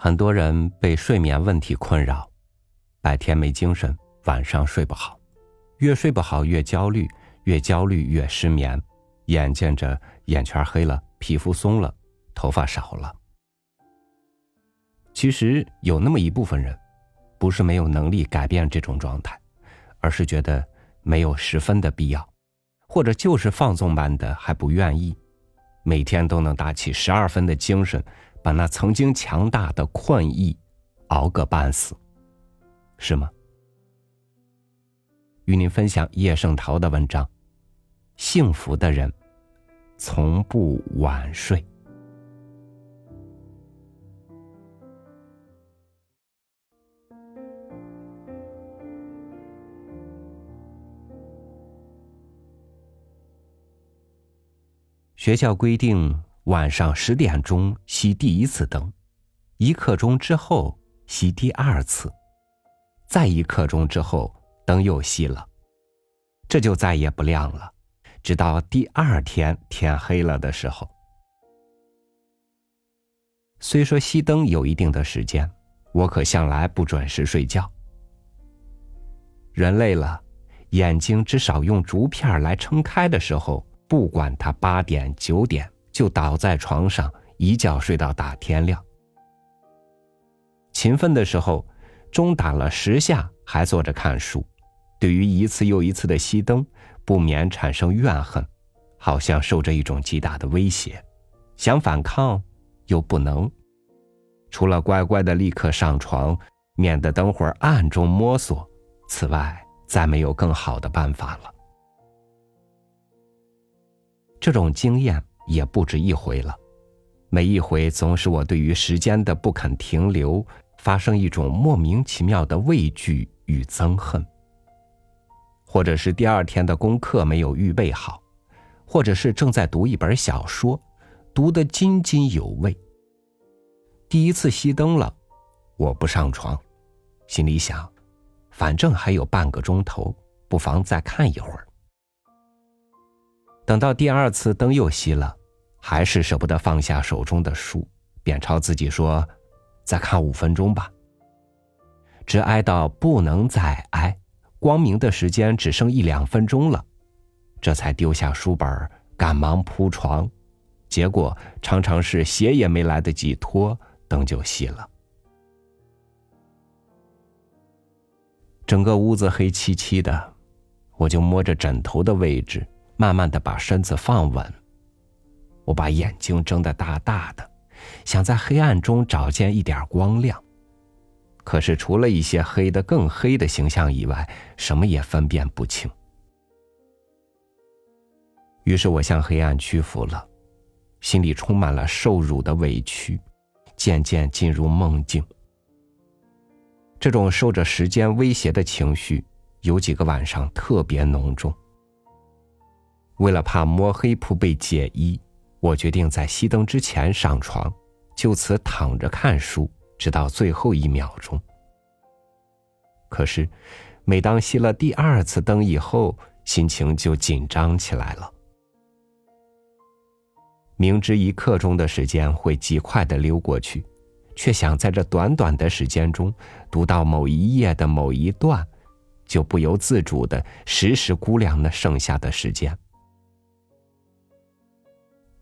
很多人被睡眠问题困扰，白天没精神，晚上睡不好，越睡不好越焦虑，越焦虑越失眠，眼见着眼圈黑了，皮肤松了，头发少了。其实有那么一部分人，不是没有能力改变这种状态，而是觉得没有十分的必要，或者就是放纵般的还不愿意，每天都能打起十二分的精神。把那曾经强大的困意熬个半死，是吗？与您分享叶圣陶的文章：幸福的人从不晚睡。学校规定。晚上十点钟熄第一次灯，一刻钟之后熄第二次，再一刻钟之后灯又熄了，这就再也不亮了，直到第二天天黑了的时候。虽说熄灯有一定的时间，我可向来不准时睡觉。人累了，眼睛至少用竹片来撑开的时候，不管它八点九点。就倒在床上，一觉睡到大天亮。勤奋的时候，钟打了十下还坐着看书，对于一次又一次的熄灯，不免产生怨恨，好像受着一种极大的威胁，想反抗又不能，除了乖乖的立刻上床，免得等会儿暗中摸索，此外再没有更好的办法了。这种经验。也不止一回了，每一回总使我对于时间的不肯停留发生一种莫名其妙的畏惧与憎恨。或者是第二天的功课没有预备好，或者是正在读一本小说，读得津津有味。第一次熄灯了，我不上床，心里想，反正还有半个钟头，不妨再看一会儿。等到第二次灯又熄了。还是舍不得放下手中的书，便朝自己说：“再看五分钟吧。”直挨到不能再挨，光明的时间只剩一两分钟了，这才丢下书本，赶忙铺床。结果常常是鞋也没来得及脱，灯就熄了。整个屋子黑漆漆的，我就摸着枕头的位置，慢慢的把身子放稳。我把眼睛睁得大大的，想在黑暗中找见一点光亮。可是除了一些黑的更黑的形象以外，什么也分辨不清。于是我向黑暗屈服了，心里充满了受辱的委屈，渐渐进入梦境。这种受着时间威胁的情绪，有几个晚上特别浓重。为了怕摸黑铺被解衣。我决定在熄灯之前上床，就此躺着看书，直到最后一秒钟。可是，每当熄了第二次灯以后，心情就紧张起来了。明知一刻钟的时间会极快的溜过去，却想在这短短的时间中读到某一页的某一段，就不由自主的时时估量那剩下的时间。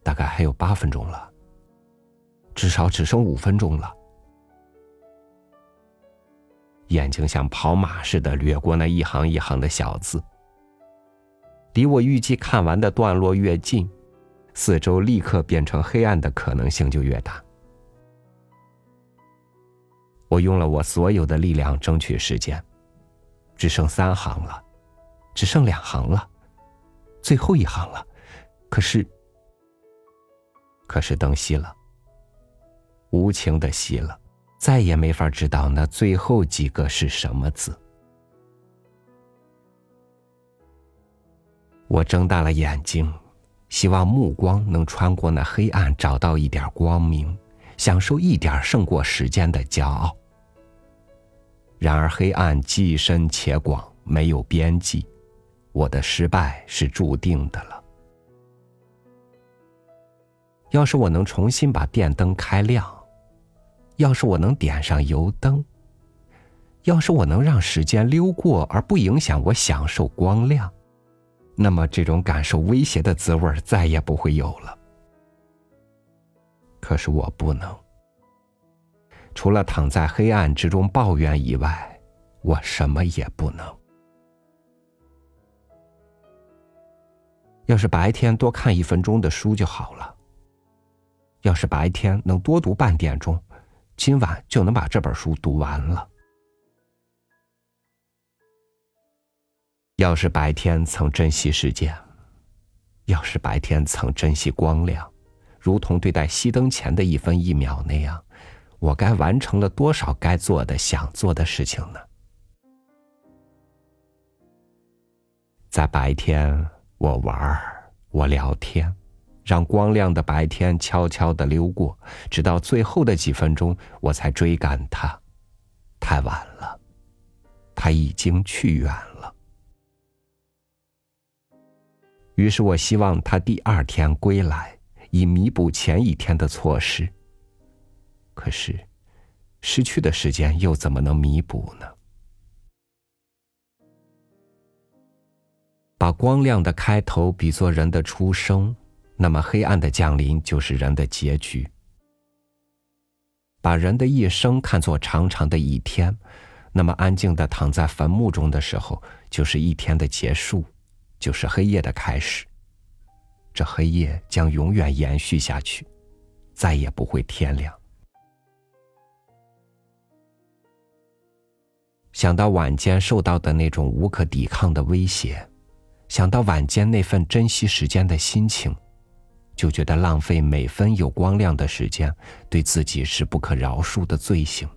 大概还有八分钟了，至少只剩五分钟了。眼睛像跑马似的掠过那一行一行的小字，离我预计看完的段落越近，四周立刻变成黑暗的可能性就越大。我用了我所有的力量争取时间，只剩三行了，只剩两行了，最后一行了，可是。可是灯熄了，无情的熄了，再也没法知道那最后几个是什么字。我睁大了眼睛，希望目光能穿过那黑暗，找到一点光明，享受一点胜过时间的骄傲。然而黑暗既深且广，没有边际，我的失败是注定的了。要是我能重新把电灯开亮，要是我能点上油灯，要是我能让时间溜过而不影响我享受光亮，那么这种感受威胁的滋味再也不会有了。可是我不能，除了躺在黑暗之中抱怨以外，我什么也不能。要是白天多看一分钟的书就好了。要是白天能多读半点钟，今晚就能把这本书读完了。要是白天曾珍惜时间，要是白天曾珍惜光亮，如同对待熄灯前的一分一秒那样，我该完成了多少该做的、想做的事情呢？在白天，我玩儿，我聊天。让光亮的白天悄悄的溜过，直到最后的几分钟，我才追赶他。太晚了，他已经去远了。于是我希望他第二天归来，以弥补前一天的错失。可是，失去的时间又怎么能弥补呢？把光亮的开头比作人的出生。那么，黑暗的降临就是人的结局。把人的一生看作长长的一天，那么安静的躺在坟墓中的时候，就是一天的结束，就是黑夜的开始。这黑夜将永远延续下去，再也不会天亮。想到晚间受到的那种无可抵抗的威胁，想到晚间那份珍惜时间的心情。就觉得浪费每分有光亮的时间，对自己是不可饶恕的罪行。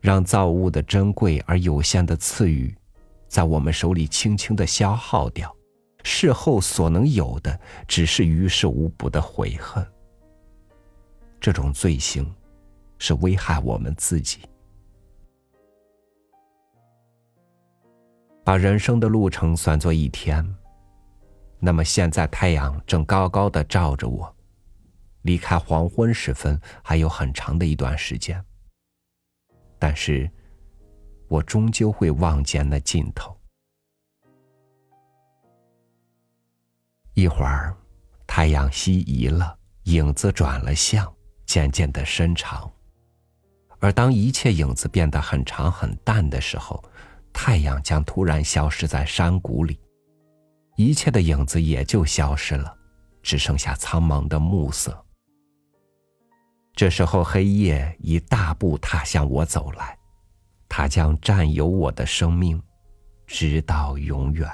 让造物的珍贵而有限的赐予，在我们手里轻轻的消耗掉，事后所能有的，只是于事无补的悔恨。这种罪行，是危害我们自己。把人生的路程算作一天。那么现在太阳正高高的照着我，离开黄昏时分还有很长的一段时间。但是，我终究会望见那尽头。一会儿，太阳西移了，影子转了向，渐渐的伸长。而当一切影子变得很长很淡的时候，太阳将突然消失在山谷里。一切的影子也就消失了，只剩下苍茫的暮色。这时候，黑夜已大步踏向我走来，它将占有我的生命，直到永远。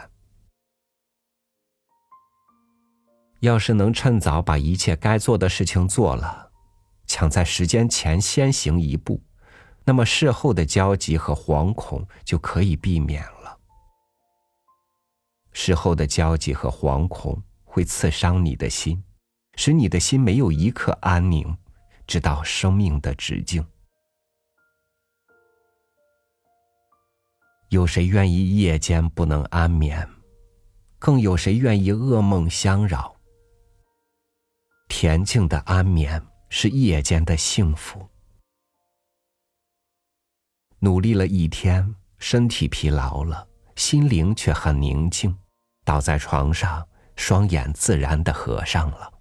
要是能趁早把一切该做的事情做了，抢在时间前先行一步，那么事后的焦急和惶恐就可以避免了。事后的焦急和惶恐会刺伤你的心，使你的心没有一刻安宁，直到生命的止境。有谁愿意夜间不能安眠？更有谁愿意噩梦相扰？恬静的安眠是夜间的幸福。努力了一天，身体疲劳了，心灵却很宁静。倒在床上，双眼自然的合上了。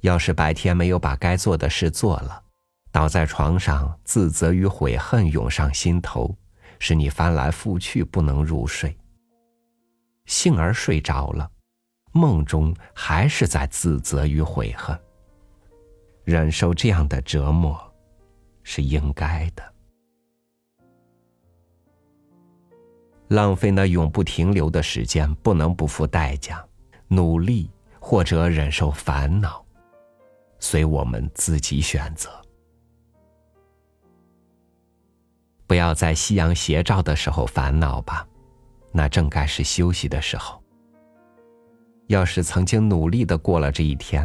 要是白天没有把该做的事做了，倒在床上，自责与悔恨涌上心头，使你翻来覆去不能入睡。幸而睡着了，梦中还是在自责与悔恨。忍受这样的折磨，是应该的。浪费那永不停留的时间，不能不付代价。努力或者忍受烦恼，随我们自己选择。不要在夕阳斜照的时候烦恼吧，那正该是休息的时候。要是曾经努力的过了这一天，